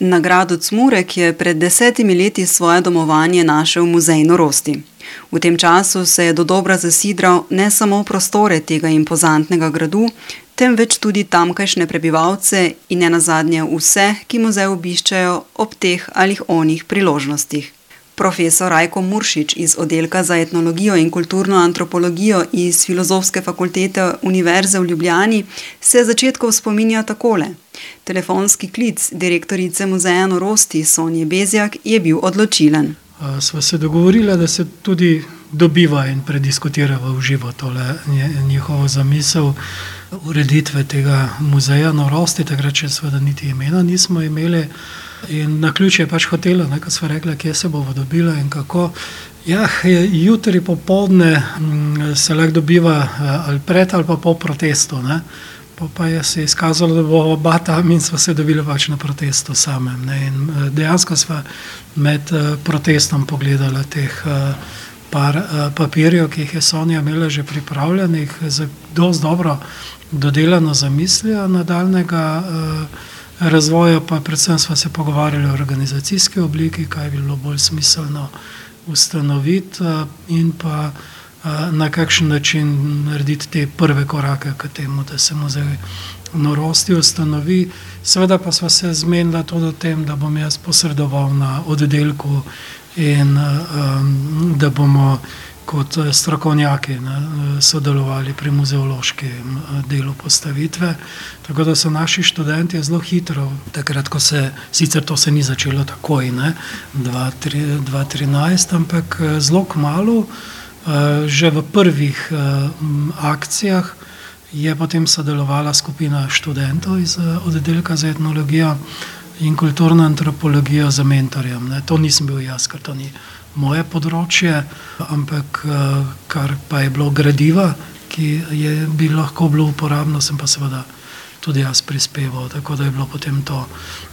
Nagrado Cmurek je pred desetimi leti svoje domovanje našel Muzej norosti. V tem času se je do dobra zasidral ne samo v prostore tega impozantnega gradu, temveč tudi tamkajšnje prebivalce in ne nazadnje vse, ki muzej obiščajo ob teh ali onih priložnostih. Profesor Rajko Muršič iz oddelka za etnologijo in kulturno antropologijo iz Filozofske fakultete Univerze v Ljubljani se začetkov spominja takole. Telefonski klic direktorice muzeja norosti Sonje Bezjak je bil odločilen. Sva se dogovorila, da se tudi dobiva in prediskutira v živo tole njihovo zamisel ureditve tega muzeja norosti, takrat še seveda niti imena nismo imeli. In na ključ je pač hotela, ko smo rekli, kje se bomo dobili in kako. Ja, jutri popoldne se lahko dobiva ali pred ali pa po protestu. Ne. Pa je se izkazalo, da bo oba tam in smo se dobili pač na protestu samem. In dejansko smo med protestom pogledali teh par papirjev, ki jih je Sonja imela že pripravljenih, z dosti dobro dodelano zamislijo nadaljnjega razvoja, pa predvsem smo se pogovarjali o organizacijski obliki, kaj bi bilo bolj smiselno ustanoviti in pa na kakšen način narediti te prve korake k temu, da se muzej norosti ustanovi. Seveda pa sva se zmenila tudi o tem, da bom jaz posredoval na oddelku in da bomo kot strokovnjaki ne sodelovali pri muzeološkem delu postavitve. Tako da so naši študentje zelo hitro, takrat ko se, sicer to se ni začelo takoj, ne, dva dva trinajst, ampak zelo kmalu, že v prvih akcijah je potem sodelovala skupina študentov iz oddelka za etnologijo in kulturno antropologijo z mentorjem, ne. To nisem bil jaz, ker to ni moje področje, ampak kar pa je bilo gradiva, ki je, bi lahko bilo uporabno, sem pa seveda tudi jaz prispeval, tako da je bilo potem to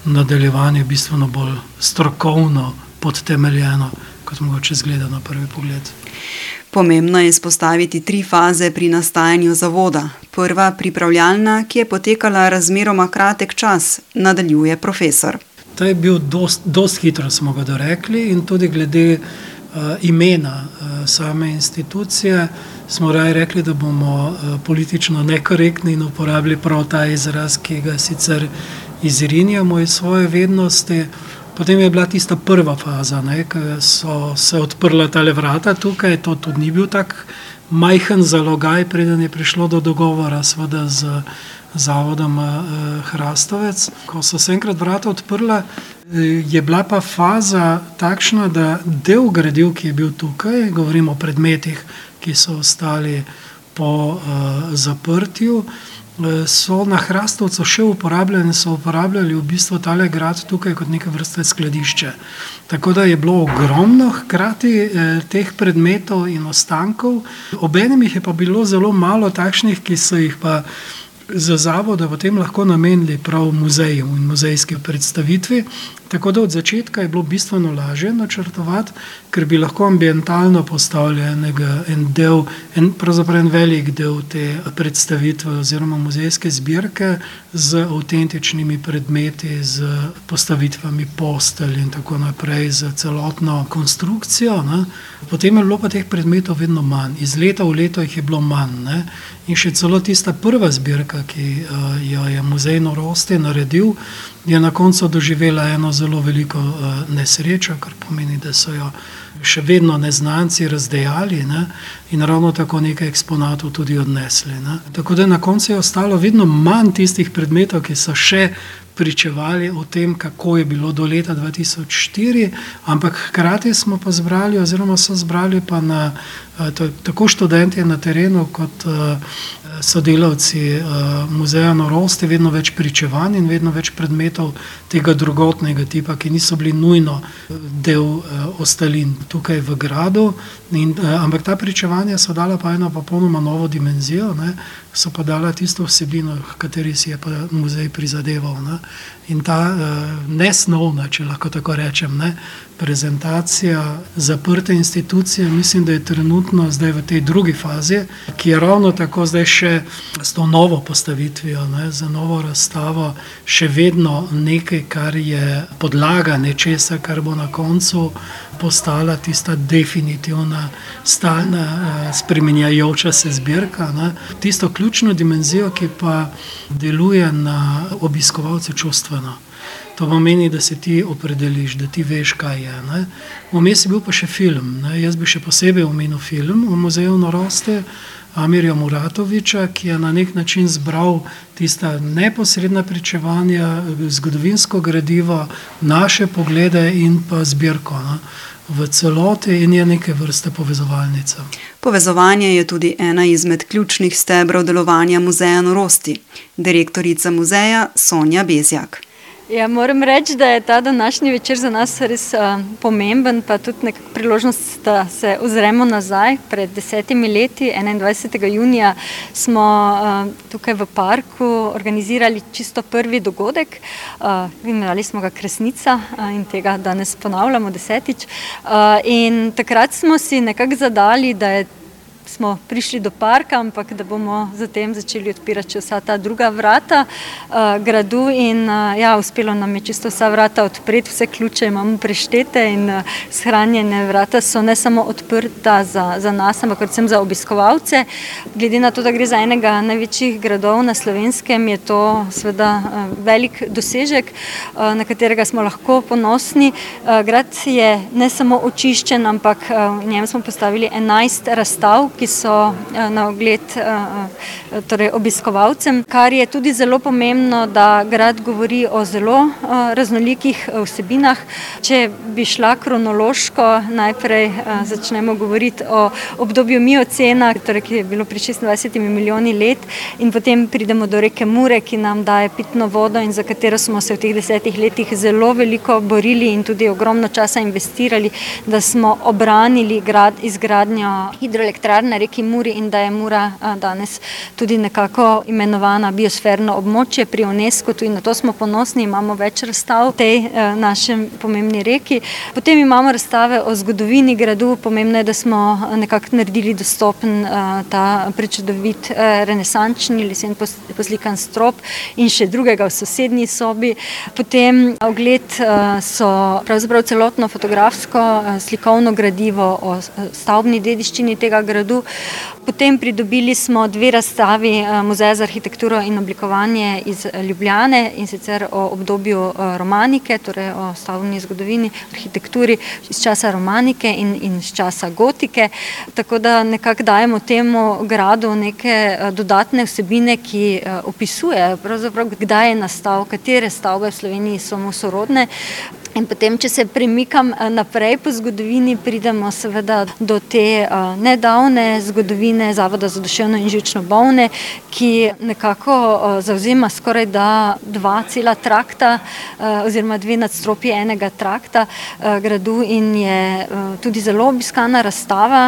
nadaljevanje bistveno bolj strokovno podtemeljeno, kot mogoče izgleda na prvi pogled. Pomembno je izpostaviti tri faze pri nastajanju zavoda. Prva, pripravljalna, ki je potekala razmeroma kratek čas, nadaljuje profesor. To je bil dosti, dosti hitro smo ga dorekli in tudi glede imena same institucije smo raje rekli, da bomo politično nekorektni in uporabili prav ta izraz, ki ga sicer izrinjamo iz svoje vednosti. Potem je bila tista prva faza, ke so se odprla tale vrata tukaj, to tudi ni bil tak majhen zalogaj, preden je prišlo do dogovora seveda z Zavodom Hrastovec. Ko so se enkrat vrata odprla, je bila pa faza takšna, da del gradiv, ki je bil tukaj, govorim o predmetih, ki so ostali po zaprtju, so na Hrastovcu še uporabljali, so uporabljali v bistvu tale grad tukaj kot neke vrste skladišče. Tako da je bilo ogromno hkrati teh predmetov in ostankov, obenem jih je pa bilo zelo malo takšnih, ki so jih pa z zavoda potem lahko namenili prav muzeju in muzejski predstavitvi. Tako da od začetka je bilo bistveno lažje načrtovati, ker bi lahko ambientalno postavili enega, en del, en, pravzaprav en velik del te predstavitve oziroma muzejske zbirke z avtentičnimi predmeti, s postavitvami postelj in tako naprej, s celotno konstrukcijo, ne. Potem je bilo pa teh predmetov vedno manj, iz leta v leto jih je bilo manj, ne. In še celo tista prva zbirka, ki jo je Muzej norosti naredil, je na koncu doživela eno zelo veliko nesrečo, kar pomeni, da so jo še vedno neznanci razdejali, ne, in ravno tako nekaj eksponatov tudi odnesli, ne. Tako da na koncu je ostalo vedno manj tistih predmetov, ki so še pričevali o tem, kako je bilo do leta dva tisoč štiri, ampak hkrati smo pa zbrali oziroma so zbrali pa na tako študentje na terenu kot sodelavci Muzeja norosti vedno več pričevanj in vedno več predmetov tega drugotnega tipa, ki niso bili nujno del ostalin tukaj v gradu. In ampak ta pričevanja so dala pa eno popolnoma novo dimenzijo, ne, so pa dala tisto vsebino, h kateri si je pa muzej prizadeval, ne. In ta uh, nesnovna, če lahko tako rečem, ne, prezentacija zaprte institucije, mislim, da je trenutno zdaj v tej drugi fazi, ki je ravno tako zdaj še s to novo postavitvijo, ne, za novo razstavo, še vedno nekaj, kar je podlaga nečesa, kar bo na koncu postala tista definitivna, stalna, uh, spremenjajoča se zbirka. Ne. Tisto ključno dimenzijo, ki pa deluje na obiskovalce čustveno. To pomeni, da se ti opredeliš, da ti veš, kaj je. Ne? Vmes je bil pa še film. Ne? Jaz bi še posebej omenil film v muzeju Noroste. Amirja Muratoviča, ki je na nek način zbral tista neposredna pričevanja, zgodovinsko gradivo, naše poglede in pa zbirko ne, v celoti, in je neke vrste povezovalnica. Povezovanje je tudi ena izmed ključnih stebrov delovanja muzeja Norosti. Direktorica muzeja Sonja Bezjak. Ja, moram reči, da je ta današnji večer za nas res uh, pomemben, pa tudi neka priložnost, da se ozremo nazaj. Pred desetimi leti, 21. junija, smo uh, tukaj v parku organizirali čisto prvi dogodek. Uh, imenovali smo ga Kresnica uh, in tega danes ponavljamo desetič. Uh, in takrat smo si nekako zadali, da je smo prišli do parka, ampak da bomo zatem začeli odpirati vsa ta druga vrata uh, gradu. In, uh, ja, uspelo nam je čisto vsa vrata odpreti, vse ključe imamo preštete in uh, shranjene vrata so ne samo odprta za, za nas, ampak predvsem za obiskovalce. Glede na to, da gre za enega največjih gradov na slovenskem, je to seveda uh, velik dosežek, uh, na katerega smo lahko ponosni. Uh, grad je ne samo očiščen, ampak uh, v njem smo postavili 11 razstav ki so eh, na ogled eh, eh, torej obiskovalcem, kar je tudi zelo pomembno, da grad govori o zelo raznolikih vsebinah. Če bi šla kronološko, najprej začnemo govoriti o obdobju miocena, torej, ki je bilo pri 26 milijoni let, in potem pridemo do reke Mure, ki nam daje pitno vodo in za katero smo se v teh desetih letih zelo veliko borili in tudi ogromno časa investirali, da smo obranili grad, izgradnjo hidroelektrarne na reki Muri in da je Mura danes tudi nekako imenovana biosferno območje pri UNESCO. Tudi na to smo ponosni, imamo več razstav v tej našem pomembni reki. Potem imamo razstave o zgodovini gradu, pomembno je, da smo nekako naredili dostopen ta prečudovit renesančni lesen poslikan strop in še drugega v sosednji sobi. Potem ogled so pravzaprav celotno fotografsko slikovno gradivo o stavbni dediščini tega gradu, Parizu. Potem pridobili smo dve razstavi eh, Muzeja za arhitekturo in oblikovanje iz Ljubljane in sicer o obdobju eh, romanike, torej o stavbni zgodovini, arhitekturi iz časa romanike in, in iz časa gotike. Tako da nekako dajemo temu gradu neke eh, dodatne vsebine, ki opisujejo, kdaj je nastal, katere stavbe v Sloveniji so mu sorodne. In potem, če se premikam eh, naprej po zgodovini, pridemo seveda do te uh, nedavne zgodovine Zavoda za duševno in žično bolne, ki nekako uh, zauzema skoraj da dva cela trakta oziroma dve nadstropje enega trakta gradu in je tudi zelo obiskana razstava.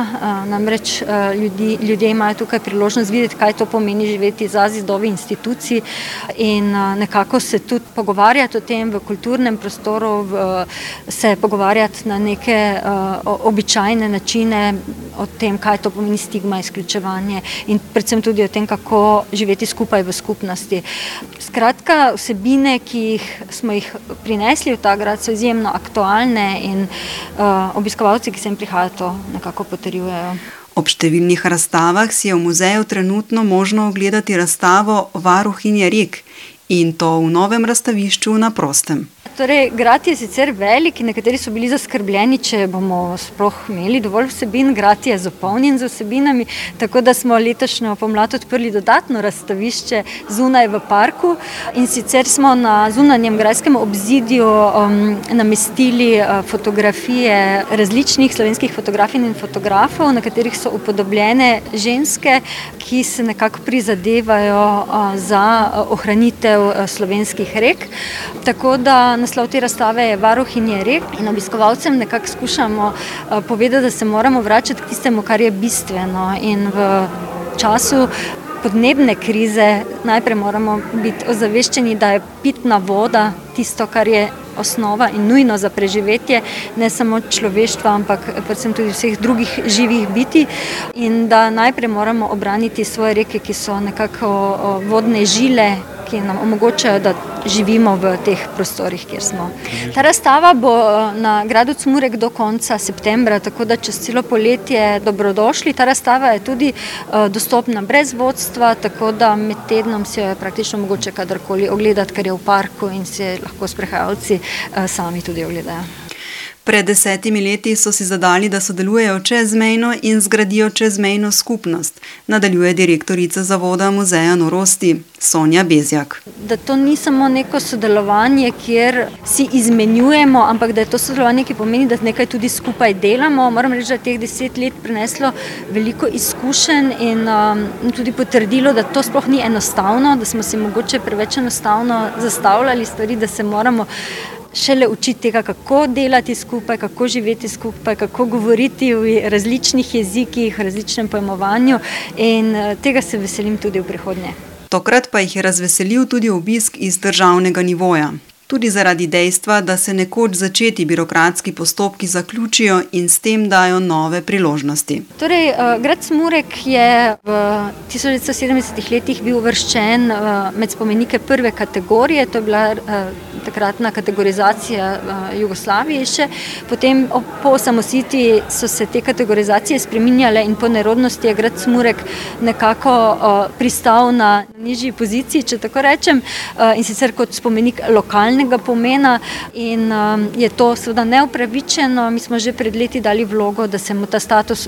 Namreč ljudi, ljudje imajo tukaj priložnost videti, kaj to pomeni živeti za zidovi instituciji in nekako se tudi pogovarjati o tem v kulturnem prostoru, v se pogovarjati na neke uh, običajne načine o tem, kaj to pomeni stigma, izključevanje in predvsem tudi o tem, kako živeti skupaj v skupnosti. Skratka, vsebine, ki jih smo jih prinesli v ta grad, so izjemno aktualne in uh, obiskovalci, ki sem prihajajo, to nekako potrjujejo. Ob številnih razstavah si je v muzeju trenutno možno ogledati razstavo Varuhinje rek in to v novem razstavišču na prostem. Torej, grad je sicer velik in nekateri so bili zaskrbljeni, če bomo sploh imeli dovolj vsebin. Grad je zapolnjen z vsebinami, tako da smo letošnjo pomlad odprli dodatno razstavišče zunaj v parku in sicer smo na zunanjem grajskem obzidju um, namestili uh, fotografije različnih slovenskih fotografij in fotografov, na katerih so upodobljene ženske, ki se nekako prizadevajo uh, za uh, ohranitev uh, slovenskih rek. Tako da naslov te razstave je Varuhinje rek in obiskovalcem nekako skušamo uh, povedati, da se moramo vračati k tistemu, kar je bistveno in v času podnebne krize, najprej moramo biti ozaveščeni, da je pitna voda tisto, kar je osnova in nujno za preživetje ne samo človeštva, ampak predvsem tudi vseh drugih živih biti. In da najprej moramo obraniti svoje reke, ki so nekako vodne žile, ki nam omogočajo, da živimo v teh prostorih, kjer smo. Ta razstava bo na Gradu Cmurek do konca septembra, tako da čez celo poletje dobrodošli. Ta razstava je tudi dostopna brez vodstva, tako da med tednom si jo je praktično mogoče kadarkoli ogledati, ker je v parku in si lahko sprehajalci sami tudi ogledajo. Pred desetimi leti so si zadali, da sodelujejo čezmejno in zgradijo čezmejno skupnost, nadaljuje direktorica Zavoda muzeja norosti Sonja Bezjak. Da to ni samo neko sodelovanje, kjer si izmenjujemo, ampak da je to sodelovanje, ki pomeni, da nekaj tudi skupaj delamo. Moram reči, da je teh deset let prineslo veliko izkušenj in um, tudi potrdilo, da to sploh ni enostavno, da smo si mogoče preveč enostavno zastavljali stvari, da se moramo šele učiti tega, kako delati skupaj, kako živeti skupaj, kako govoriti v različnih jezikih, različnem pojmovanju in eh, tega se veselim tudi v prihodnje. Tokrat pa jih je razveselil tudi obisk iz državnega nivoja tudi zaradi dejstva, da se nekoč začeti birokratski postopki zaključijo in s tem dajo nove priložnosti. Torej, uh, grad Smurek je v 1970 letih bil uvrščen uh, med spomenike prve kategorije, to je bila takratna kategorizacija uh, Jugoslavije. Še. Potem po osamositvi so se te kategorizacije spreminjale in po nerodnosti je grad Smurek nekako uh, pristal na nižji poziciji, če tako rečem, uh, in sicer kot spomenik nacionalnega pomena in je to seveda neupravičeno. Mi smo že pred leti dali vlogo, da se mu ta status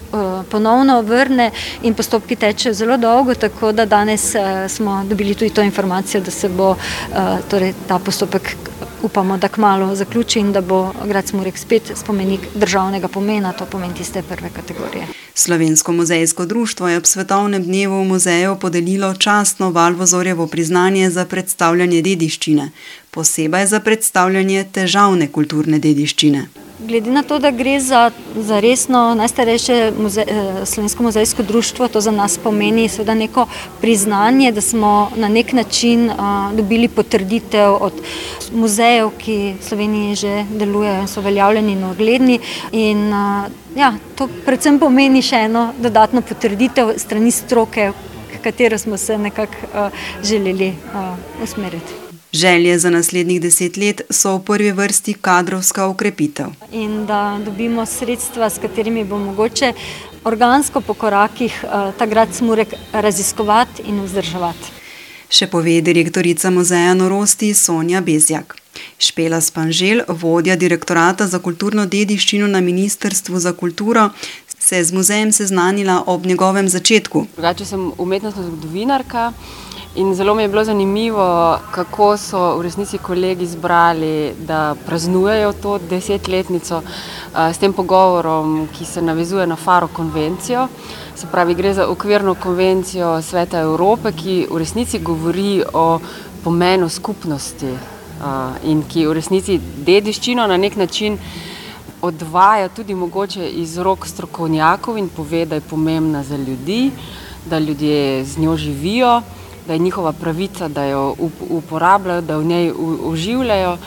ponovno vrne in postopki tečejo zelo dolgo, tako da danes smo dobili tudi to informacijo, da se bo torej, ta postopek upamo, da kmalo zaključi in da bo grad Smurek spet spomenik državnega pomena, to pomeni tiste prve kategorije. Slovensko muzejsko društvo je ob svetovnem dnevu v muzeju podelilo častno Valvozorjevo priznanje za predstavljanje dediščine, posebej za predstavljanje težavne kulturne dediščine. Glede na to, da gre za, za resno najstarejše muze, eh, slovensko muzejsko društvo, to za nas pomeni seveda neko priznanje, da smo na nek način a, dobili potrditev od muzejev, ki v Sloveniji že delujejo in so veljavljeni in ogledni. In, a, ja, to predvsem pomeni še eno dodatno potrditev strani stroke, katero smo se nekako želeli a, usmeriti. Želje za naslednjih deset let so v prvi vrsti kadrovska ukrepitev. In da dobimo sredstva, s katerimi bo mogoče organsko po korakih eh, ta grad Smurek raziskovati in vzdrževati. Še pove direktorica muzeja Norosti Sonja Bezjak. Špela Spanžel, vodja direktorata za kulturno dediščino na Ministrstvu za kulturo, se je z muzejem seznanila ob njegovem začetku. Drugače sem umetnostna zgodovinarka. In zelo mi je bilo zanimivo, kako so v resnici kolegi izbrali, da praznujejo to desetletnico s tem pogovorom, ki se navezuje na Faro konvencijo. Se pravi, gre za okvirno konvencijo Sveta Evrope, ki v resnici govori o pomenu skupnosti in ki v resnici dediščino na nek način odvaja tudi mogoče iz rok strokovnjakov in pove, da je pomembna za ljudi, da ljudje z njo živijo da je njihova pravica, da jo uporabljajo, da v njej uživajo,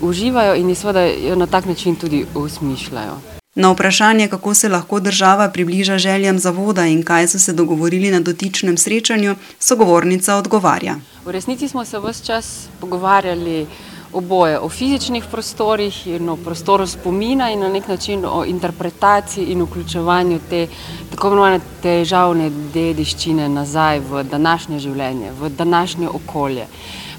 uživajo in seveda jo na tak način tudi usmišljajo. Na vprašanje, kako se lahko država približa željam zavoda in kaj so se dogovorili na dotičnem srečanju, sogovornica odgovarja. V resnici smo se vse čas pogovarjali oboje o fizičnih prostorih in o prostoru spomina in na nek način o interpretaciji in vključevanju te tako imenovane težavne dediščine nazaj v današnje življenje, v današnje okolje.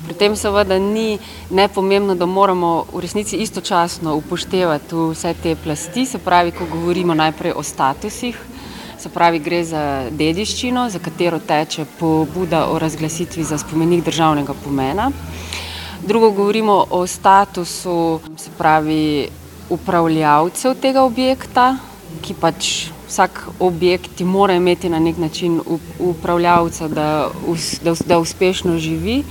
Pri tem seveda ni nepomembno, da moramo v resnici istočasno upoštevati vse te plasti, se pravi, ko govorimo najprej o statusih, se pravi, gre za dediščino, za katero teče pobuda o razglasitvi za spomenik državnega pomena. Drugo govorimo o statusu, se pravi, upravljavcev tega objekta, ki pač vsak objekt mora imeti na nek način upravljavca, da, da, da uspešno živi.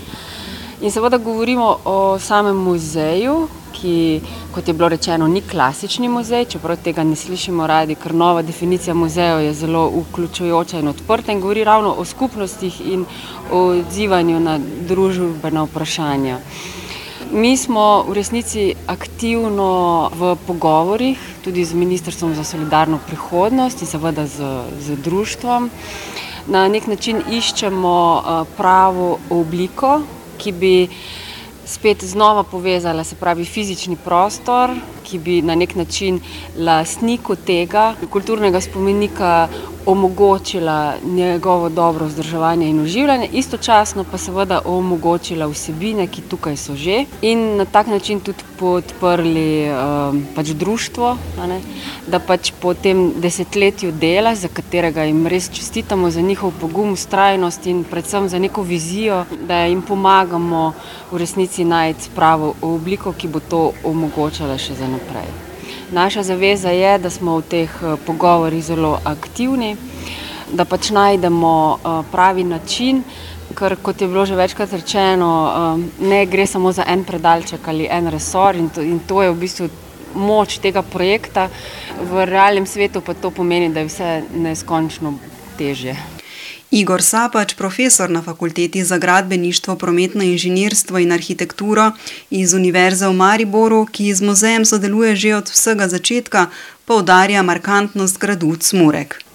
In seveda govorimo o samem muzeju, ki, kot je bilo rečeno, ni klasični muzej, čeprav tega ne slišimo radi, ker nova definicija muzeja je zelo vključujoča in odprta in govori ravno o skupnostih in o odzivanju na družbena vprašanja. Mi smo v resnici aktivno v pogovorih tudi z Ministrstvom za solidarno prihodnost in seveda z, z društvom. Na nek način iščemo eh, pravo obliko, ki bi spet znova povezala, se pravi fizični prostor, ki bi na nek način lastniku tega kulturnega spomenika omogočila njegovo dobro vzdrževanje in uživanje, istočasno pa seveda omogočila vsebine, ki tukaj so že in na tak način tudi podprli um, pač društvo, ne, da pač po tem desetletju dela, za katerega jim res čestitamo za njihov pogum, ustrajnost in predvsem za neko vizijo, da jim pomagamo v resnici najti pravo obliko, ki bo to omogočala še za naprej. Naša zaveza je, da smo v teh eh, pogovorih zelo aktivni, da pač najdemo eh, pravi način, ker kot je bilo že večkrat rečeno, eh, ne gre samo za en predalček ali en resor in to, in to je v bistvu moč tega projekta, v realnem svetu pa to pomeni, da je vse neskončno težje. Igor Sapač, profesor na fakulteti za gradbeništvo, prometno inženirstvo in arhitekturo iz Univerze v Mariboru, ki z muzejem sodeluje že od vsega začetka, poudarja markantnost gradu Cmurek.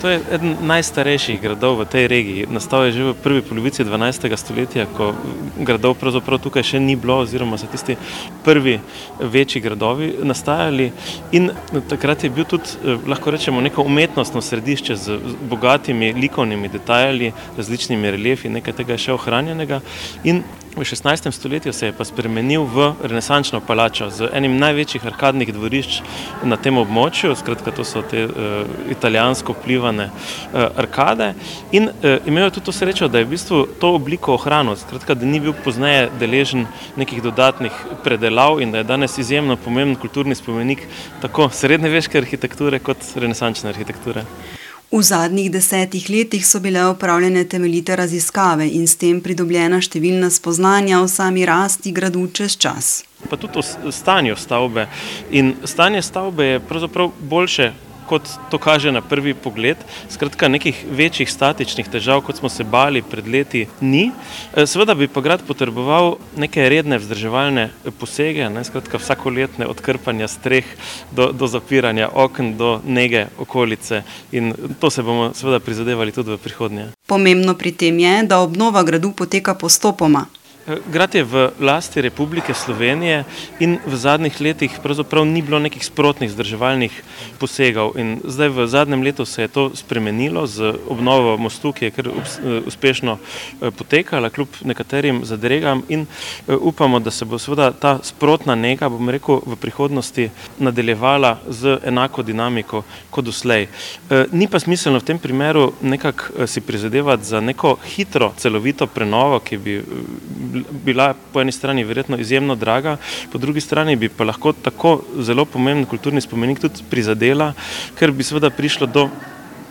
To je eden najstarejših gradov v tej regiji. Nastal je že v prvi polovici 12. stoletja, ko gradov pravzaprav tukaj še ni bilo, oziroma so tisti prvi večji gradovi nastajali. In takrat je bil tudi, eh, lahko rečemo, neko umetnostno središče z bogatimi likovnimi detajli, različnimi reliefi, nekaj tega je še ohranjenega. In V 16. stoletju se je pa spremenil v renesančno palačo z enim največjih arkadnih dvorišč na tem območju, skratka to so te uh, italijansko vplivane uh, arkade in uh, imel je tudi to srečo, da je v bistvu to obliko ohranil, skratka da ni bil pozneje deležen nekih dodatnih predelav in da je danes izjemno pomemben kulturni spomenik tako srednjeveške arhitekture kot renesančne arhitekture. V zadnjih desetih letih so bile upravljene temeljite raziskave in s tem pridobljena številna spoznanja o sami rasti gradu čez čas. Pa tudi o stanju stavbe. In stanje stavbe je pravzaprav boljše kot to kaže na prvi pogled. Skratka, nekih večjih statičnih težav, kot smo se bali pred leti, ni. E, seveda bi pa grad potreboval neke redne vzdrževalne posege, ne? skratka, vsakoletne odkrpanja streh do, do zapiranja okn, do nege okolice in to se bomo seveda prizadevali tudi v prihodnje. Pomembno pri tem je, da obnova gradu poteka postopoma. Grad je v lasti Republike Slovenije in v zadnjih letih pravzaprav ni bilo nekih sprotnih zdrževalnih posegov. In zdaj v zadnjem letu se je to spremenilo z obnovo mostu, ki je kar uspešno eh, potekala, kljub nekaterim zadregam in eh, upamo, da se bo seveda ta sprotna nega, bom rekel, v prihodnosti nadaljevala z enako dinamiko kot doslej. Eh, ni pa smiselno v tem primeru nekako si prizadevati za neko hitro, celovito prenovo, ki bi bila po eni strani verjetno izjemno draga, po drugi strani bi pa lahko tako zelo pomemben kulturni spomenik tudi prizadela, ker bi seveda prišlo do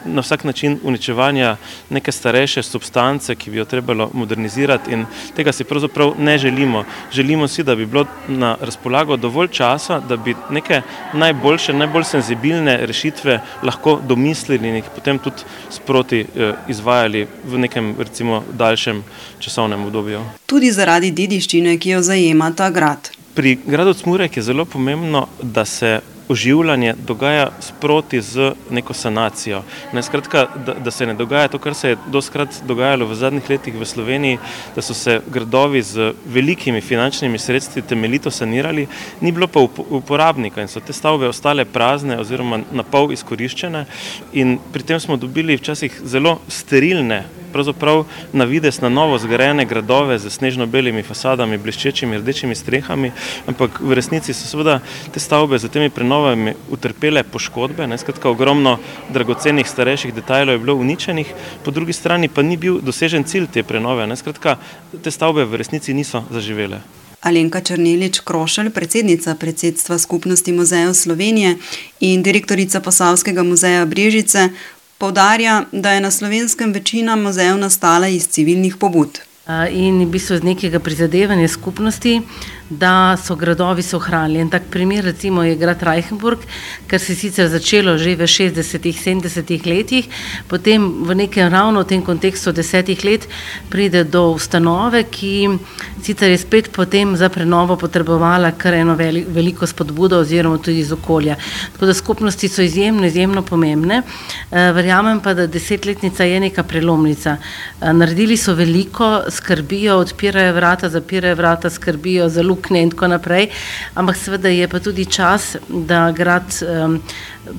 na vsak način uničevanja neke starejše substance, ki bi jo trebalo modernizirati in tega si pravzaprav ne želimo. Želimo si, da bi bilo na razpolago dovolj časa, da bi neke najboljše, najbolj senzibilne rešitve lahko domislili in jih potem tudi sproti eh, izvajali v nekem recimo daljšem časovnem obdobju. Tudi zaradi dediščine, ki jo zajema ta grad. Pri gradu Cmurek je zelo pomembno, da se oživljanje dogaja sproti z neko sanacijo. Ne, skratka, da, da se ne dogaja to, kar se je doskrat dogajalo v zadnjih letih v Sloveniji, da so se gradovi z velikimi finančnimi sredstvi temeljito sanirali, ni bilo pa uporabnika in so te stavbe ostale prazne oziroma na pol izkoriščene in pri tem smo dobili včasih zelo sterilne pravzaprav na vides na novo zgrajene gradove z snežno-belimi fasadami, bleščečimi rdečimi strehami, ampak v resnici so seveda te stavbe za temi prenovami utrpele poškodbe, ne, skratka ogromno dragocenih starejših detajlov je bilo uničenih, po drugi strani pa ni bil dosežen cilj te prenove, ne, skratka te stavbe v resnici niso zaživele. Alenka Črnilič Krošelj, predsednica predsedstva Skupnosti muzejev Slovenije in direktorica Posavskega muzeja Brežice, Poudarja, da je na slovenskem večina muzejev nastala iz civilnih pobud. In v bistvu z nekega prizadevanja skupnosti da so gradovi se ohranili. En tak primer recimo je grad Reichenburg, kar se je sicer začelo že v 60-ih, 70-ih letih, potem v nekem ravno v tem kontekstu desetih let pride do ustanove, ki sicer je spet potem za prenovo potrebovala kar eno veliko spodbudo oziroma tudi iz okolja. Tako da skupnosti so izjemno, izjemno pomembne. Verjamem pa, da desetletnica je neka prelomnica. Naredili so veliko, skrbijo, odpirajo vrata, zapirajo vrata, skrbijo za luknje in tako naprej. Ampak seveda je pa tudi čas, da grad um,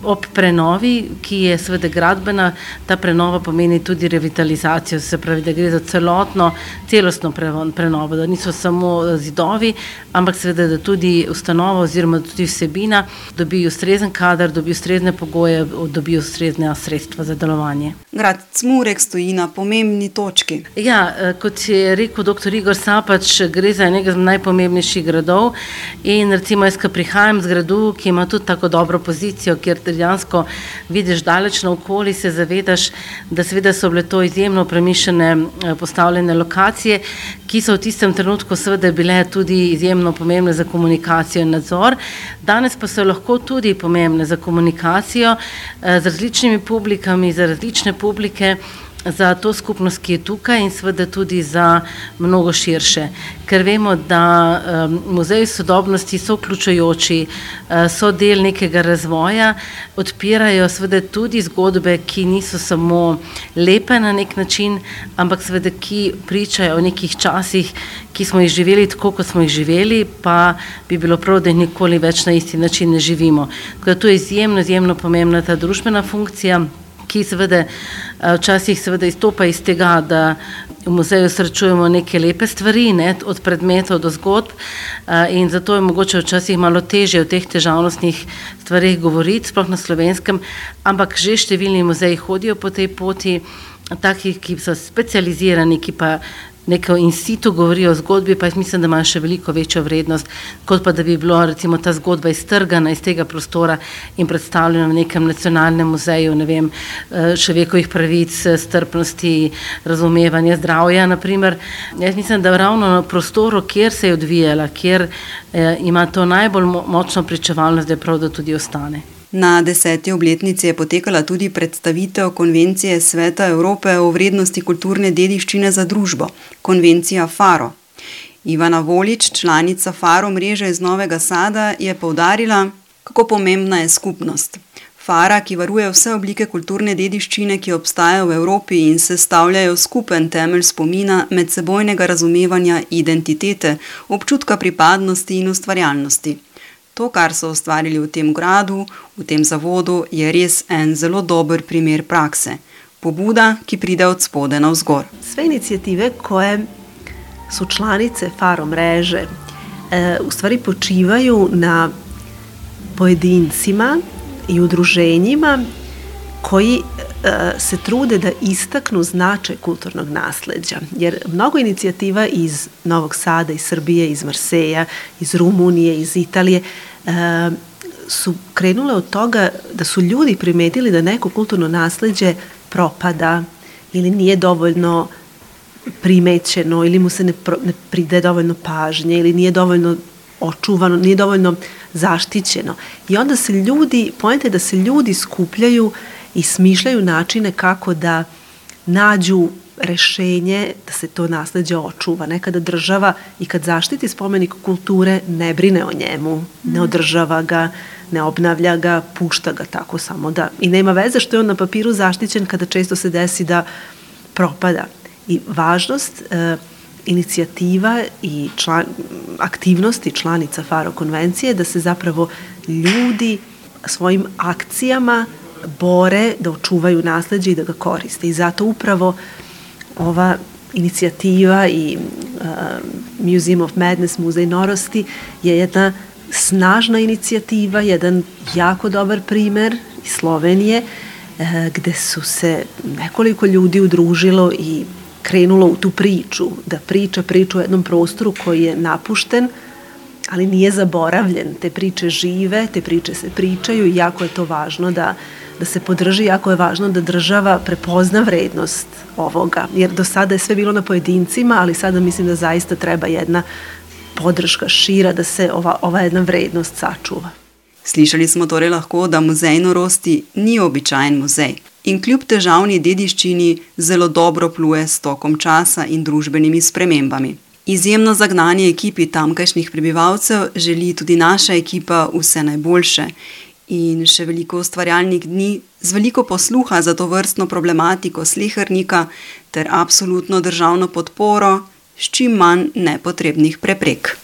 ob prenovi, ki je seveda gradbena, ta prenova pomeni tudi revitalizacijo, se pravi, da gre za celotno, celostno prenovo, da niso samo zidovi, ampak seveda, da tudi ustanova oziroma tudi vsebina dobi ustrezen kader, dobi ustrezne pogoje, dobi ustrezne sredstva za delovanje. Grad Cmurek stoji na pomembni točki. Ja, eh, kot je rekel dr. Igor Sapač, gre za enega najpomembnejših gradov in recimo jaz, ki prihajam z gradu, ki ima tudi tako dobro pozicijo, kjer dejansko vidiš daleč na okoli, se zavedaš, da seveda so bile to izjemno premišljene eh, postavljene lokacije, ki so v tistem trenutku seveda bile tudi izjemno pomembne za komunikacijo in nadzor, danes pa so lahko tudi pomembne za komunikacijo eh, z različnimi publikami, za različne publike, za to skupnost, ki je tukaj in seveda tudi za mnogo širše. Ker vemo, da um, muzeji sodobnosti so vključujoči, uh, so del nekega razvoja, odpirajo seveda tudi zgodbe, ki niso samo lepe na nek način, ampak seveda ki pričajo o nekih časih, ki smo jih živeli tako, kot smo jih živeli, pa bi bilo prav, da jih nikoli več na isti način ne živimo. Tako da to je izjemno, izjemno pomembna ta družbena funkcija ki seveda včasih seveda izstopa iz tega, da v muzeju srečujemo neke lepe stvari, ne, od predmetov do zgodb eh, in zato je mogoče včasih malo težje o teh težavnostnih stvarih govoriti, sploh na slovenskem, ampak že številni muzeji hodijo po tej poti, takih, ki so specializirani, ki pa neko in situ govorijo o zgodbi, pa jaz mislim, da imajo še veliko večjo vrednost, kot pa da bi bilo recimo ta zgodba iztrgana iz tega prostora in predstavljena v nekem nacionalnem muzeju, ne vem, eh, človekovih pravic, strpnosti, razumevanja, zdravja, naprimer. Jaz mislim, da ravno na prostoru, kjer se je odvijala, kjer eh, ima to najbolj močno pričevalnost, da je prav, da tudi ostane. Na deseti obletnici je potekala tudi predstavitev konvencije Sveta Evrope o vrednosti kulturne dediščine za družbo, konvencija FARO. Ivana Volič, članica FARO mreže iz Novega Sada, je povdarila, kako pomembna je skupnost. FARA, ki varuje vse oblike kulturne dediščine, ki obstajajo v Evropi in sestavljajo skupen temelj spomina, medsebojnega razumevanja identitete, občutka pripadnosti in ustvarjalnosti. To, kar so ustvarili v tem gradu, v tem zavodu, je res en zelo dober primer prakse. Pobuda, ki pride od spode na vzgor. Sve inicijative, koje su članice FARO mreže, e, u stvari počivaju na pojedincima i udruženjima koji e, se trude da istaknu značaj kulturnog nasleđa. Jer mnogo inicijativa iz Novog Sada, iz Srbije, iz Marseja, iz Rumunije, iz Italije su krenule od toga da su ljudi primetili da neko kulturno nasleđe propada ili nije dovoljno primećeno ili mu se ne, pro, ne pride dovoljno pažnje ili nije dovoljno očuvano, nije dovoljno zaštićeno. I onda se ljudi, pojente je da se ljudi skupljaju i smišljaju načine kako da nađu rešenje da se to nasledđe očuva. Nekada država i kad zaštiti spomenik kulture ne brine o njemu, ne održava ga, ne obnavlja ga, pušta ga tako samo da. I nema veze što je on na papiru zaštićen kada često se desi da propada. I važnost e, inicijativa i član, aktivnosti članica Faro konvencije da se zapravo ljudi svojim akcijama bore da očuvaju nasledđe i da ga koriste. I zato upravo ova inicijativa i uh, Museum of Madness, Muzej Norosti, je jedna snažna inicijativa, jedan jako dobar primer iz Slovenije, uh, gde su se nekoliko ljudi udružilo i krenulo u tu priču, da priča priču o jednom prostoru koji je napušten, ali nije zaboravljen. Te priče žive, te priče se pričaju i jako je to važno da, da se podrži, jako je važno da država prepozna vrednost ovoga. Jer do sada je sve bilo na pojedincima, ali sada mislim da zaista treba jedna podrška šira, da se ova, ova jedna vrednost sačuva. Slišali smo torej lahko, da muzej norosti ni običajen muzej in kljub težavni dediščini zelo dobro pluje s tokom časa in družbenimi spremembami. Izjemno zagnanje ekipi tamkajšnjih prebivalcev želi tudi naša ekipa vse najboljše in še veliko ustvarjalnih dni z veliko posluha za to vrstno problematiko slehernika ter absolutno državno podporo s čim manj nepotrebnih preprek.